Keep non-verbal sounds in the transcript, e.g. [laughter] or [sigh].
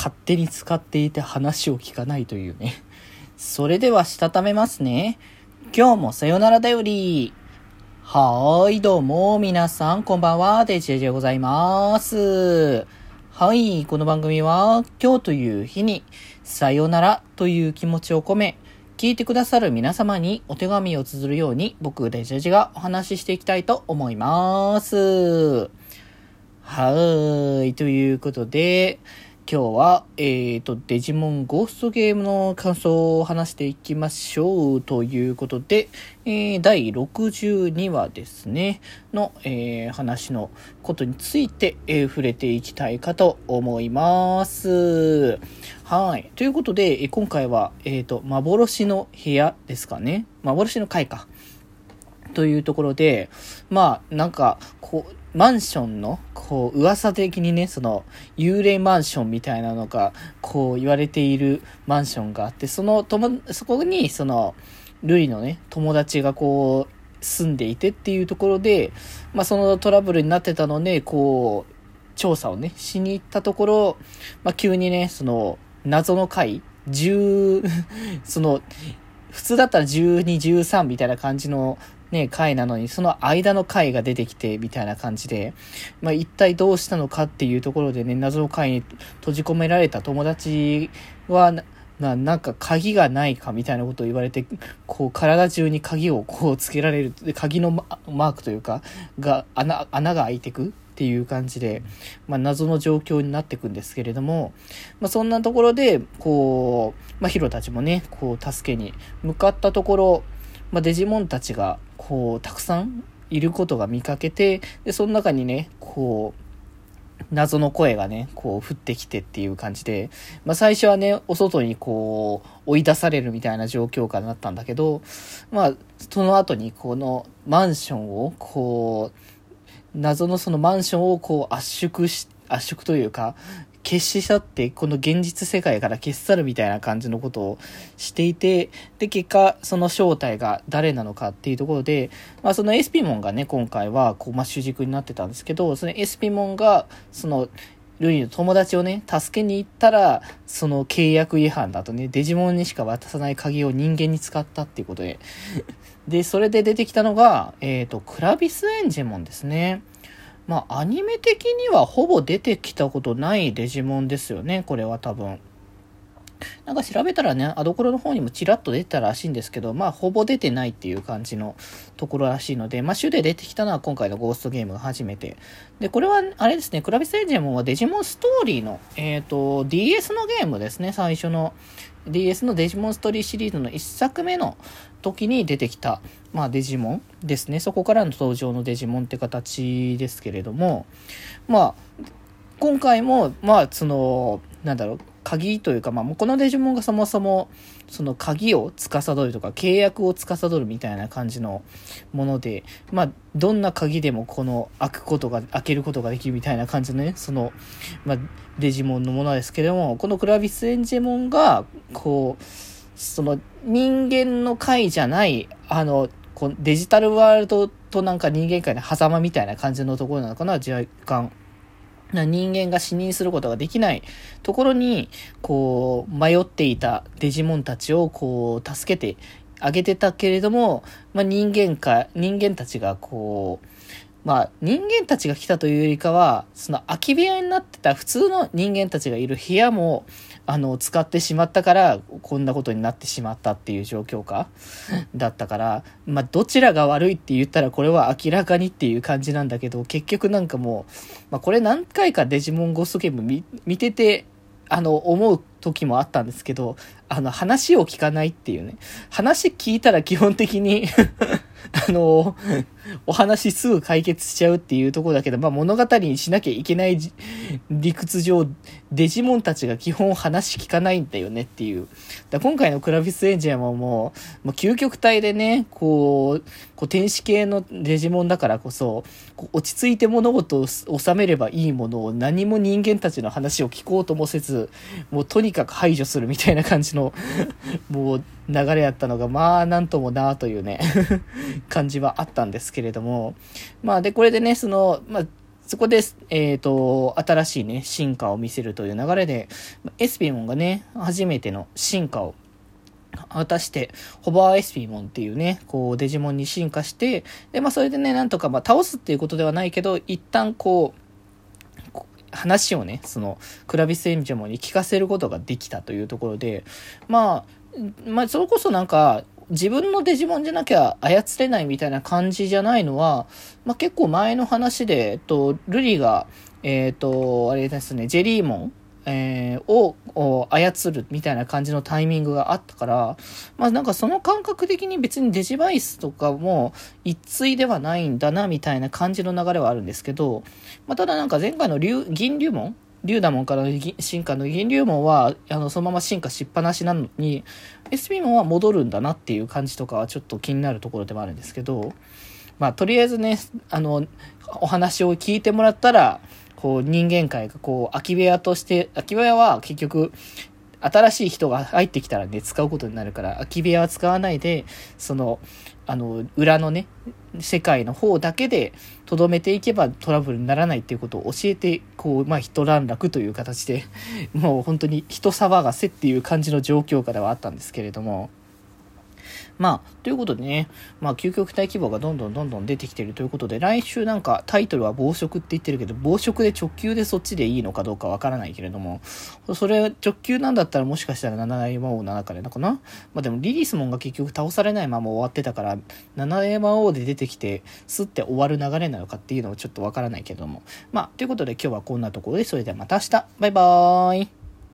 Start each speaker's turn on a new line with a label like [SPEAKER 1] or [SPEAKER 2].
[SPEAKER 1] 勝手に使っていて話を聞かないというね。それではしたためますね。今日もさよならだより。はーい、どうも、皆さん、こんばんは、デジェジでございます。はい、この番組は、今日という日に、さよならという気持ちを込め、聞いてくださる皆様にお手紙を綴るように、僕、デジェジがお話ししていきたいと思います。はーい、ということで、今日は、えっ、ー、と、デジモンゴーストゲームの感想を話していきましょうということで、えー、第62話ですね、の、えー、話のことについて、えー、触れていきたいかと思います。はい。ということで、今回は、えっ、と、幻の部屋ですかね。幻の回か。というところで、まあ、なんか、こう、マンションの、こう、噂的にね、その、幽霊マンションみたいなのが、こう、言われているマンションがあって、その、とも、そこに、その、ルイのね、友達がこう、住んでいてっていうところで、まあ、そのトラブルになってたので、こう、調査をね、しに行ったところ、まあ、急にね、その、謎の回、10、[laughs] その、普通だったら12、13みたいな感じのね、回なのに、その間の回が出てきて、みたいな感じで、まあ、一体どうしたのかっていうところでね、謎の回に閉じ込められた友達は、な、なんか鍵がないかみたいなことを言われて、こう体中に鍵をこうつけられる、で鍵のマークというか、が、穴、穴が開いてくっていう感じで、まあ、謎の状況になっていくんですけれども、まあ、そんなところで、こう、まあ、ヒロたちもね、こう、助けに向かったところ、まあ、デジモンたちが、こう、たくさんいることが見かけて、で、その中にね、こう、謎の声がね、こう降ってきてっていう感じで、まあ最初はね、お外にこう追い出されるみたいな状況下になったんだけど、まあその後にこのマンションをこう、謎のそのマンションをこう圧縮し、圧縮というか、消し去って、この現実世界から消し去るみたいな感じのことをしていて、で、結果、その正体が誰なのかっていうところで、まあ、その SP モンがね、今回は、こう、まあ、主軸になってたんですけど、その SP モンが、その、ルイの友達をね、助けに行ったら、その契約違反だとね、デジモンにしか渡さない鍵を人間に使ったっていうことで。で、それで出てきたのが、えっ、ー、と、クラビスエンジェモンですね。まあ、アニメ的にはほぼ出てきたことないデジモンですよね、これは多分。なんか調べたらね、アドコロの方にもちらっと出てたらしいんですけど、まあ、ほぼ出てないっていう感じのところらしいので、まあ、主で出てきたのは今回のゴーストゲームが初めて。で、これは、あれですね、クラビスエンジェモンはデジモンストーリーの、えっ、ー、と、DS のゲームですね、最初の。DS のデジモンストーリーシリーズの1作目の時に出てきた、まあ、デジモンですね。そこからの登場のデジモンって形ですけれども、まあ、今回も、まあ、その、なんだろう、鍵というか、まあ、このデジモンがそもそも、その鍵を司るとか、契約を司るみたいな感じのもので、まあ、どんな鍵でもこの開くことが、開けることができるみたいな感じのね、その、まあ、デジモンのものですけれども、このクラビスエンジェモンが、こう、その人間の界じゃない、あの、こデジタルワールドとなんか人間界の狭間みたいな感じのところなのかな、若干。人間が死認することができないところに、こう、迷っていたデジモンたちを、こう、助けてあげてたけれども、まあ、人間か、人間たちが、こう、まあ、人間たちが来たというよりかは、その空き部屋になってた普通の人間たちがいる部屋も、あの、使ってしまったから、こんなことになってしまったっていう状況か、[laughs] だったから、まあ、どちらが悪いって言ったらこれは明らかにっていう感じなんだけど、結局なんかもう、まあ、これ何回かデジモンゴーストゲーム見見てて、あの、思う時もあったんですけど、あの、話を聞かないっていうね。話聞いたら基本的に [laughs] あの、お話すぐ解決しちゃうっていうとこだけど、まあ物語にしなきゃいけない理屈上、デジモンたちが基本話聞かないんだよねっていう。だ今回のクラビスエンジェンはもう、もう究極体でね、こう、こう天使系のデジモンだからこそ、こ落ち着いて物事を収めればいいものを何も人間たちの話を聞こうともせず、もうとにかく排除するみたいな感じの、[laughs] もう流れやったのが、まあなんともなあというね [laughs] 感じはあったんですけれども、まあで、これでね、その、まあ、そこで、えっ、ー、と、新しいね、進化を見せるという流れで、エスピモンがね、初めての進化を果たして、ホバーエスピーモンっていうね、こう、デジモンに進化して、で、まあ、それでね、なんとか、まあ、倒すっていうことではないけど、一旦こう、話をね、その、クラビスエンジョモンに聞かせることができたというところで、まあ、まあ、それこそなんか、自分のデジモンじゃなきゃ操れないみたいな感じじゃないのは、まあ、結構前の話で、えっと、ルリが、えっ、と、あれですね、ジェリーモンえー、を操るみたいな感じのタイミングがあったから、まあなんかその感覚的に別にデジバイスとかも一対ではないんだなみたいな感じの流れはあるんですけど、まあただなんか前回の銀竜門竜ダモンからの進化の銀竜門は、あの、そのまま進化しっぱなしなのに、SP 門は戻るんだなっていう感じとかはちょっと気になるところでもあるんですけど、まあ、とりあえずね、あの、お話を聞いてもらったら、こう人間界がこう空き部屋として、空き部屋は結局新しい人が入ってきたらね、使うことになるから、空き部屋は使わないで、その、あの、裏のね、世界の方だけでとどめていけばトラブルにならないっていうことを教えて、こう、まあ、一段落という形で、もう本当に人騒がせっていう感じの状況下ではあったんですけれども、まあ、ということでね、まあ、究極体規模がどんどんどんどん出てきてるということで、来週なんかタイトルは暴食って言ってるけど、暴食で直球でそっちでいいのかどうかわからないけれども、それ直球なんだったらもしかしたら7大魔王7かでなのかな？まあでもリリースモンが結局倒されないまま終わってたから、7大魔王で出てきて、すって終わる流れなのかっていうのはちょっとわからないけれども。まあ、ということで今日はこんなところで、それではまた明日。バイバーイ。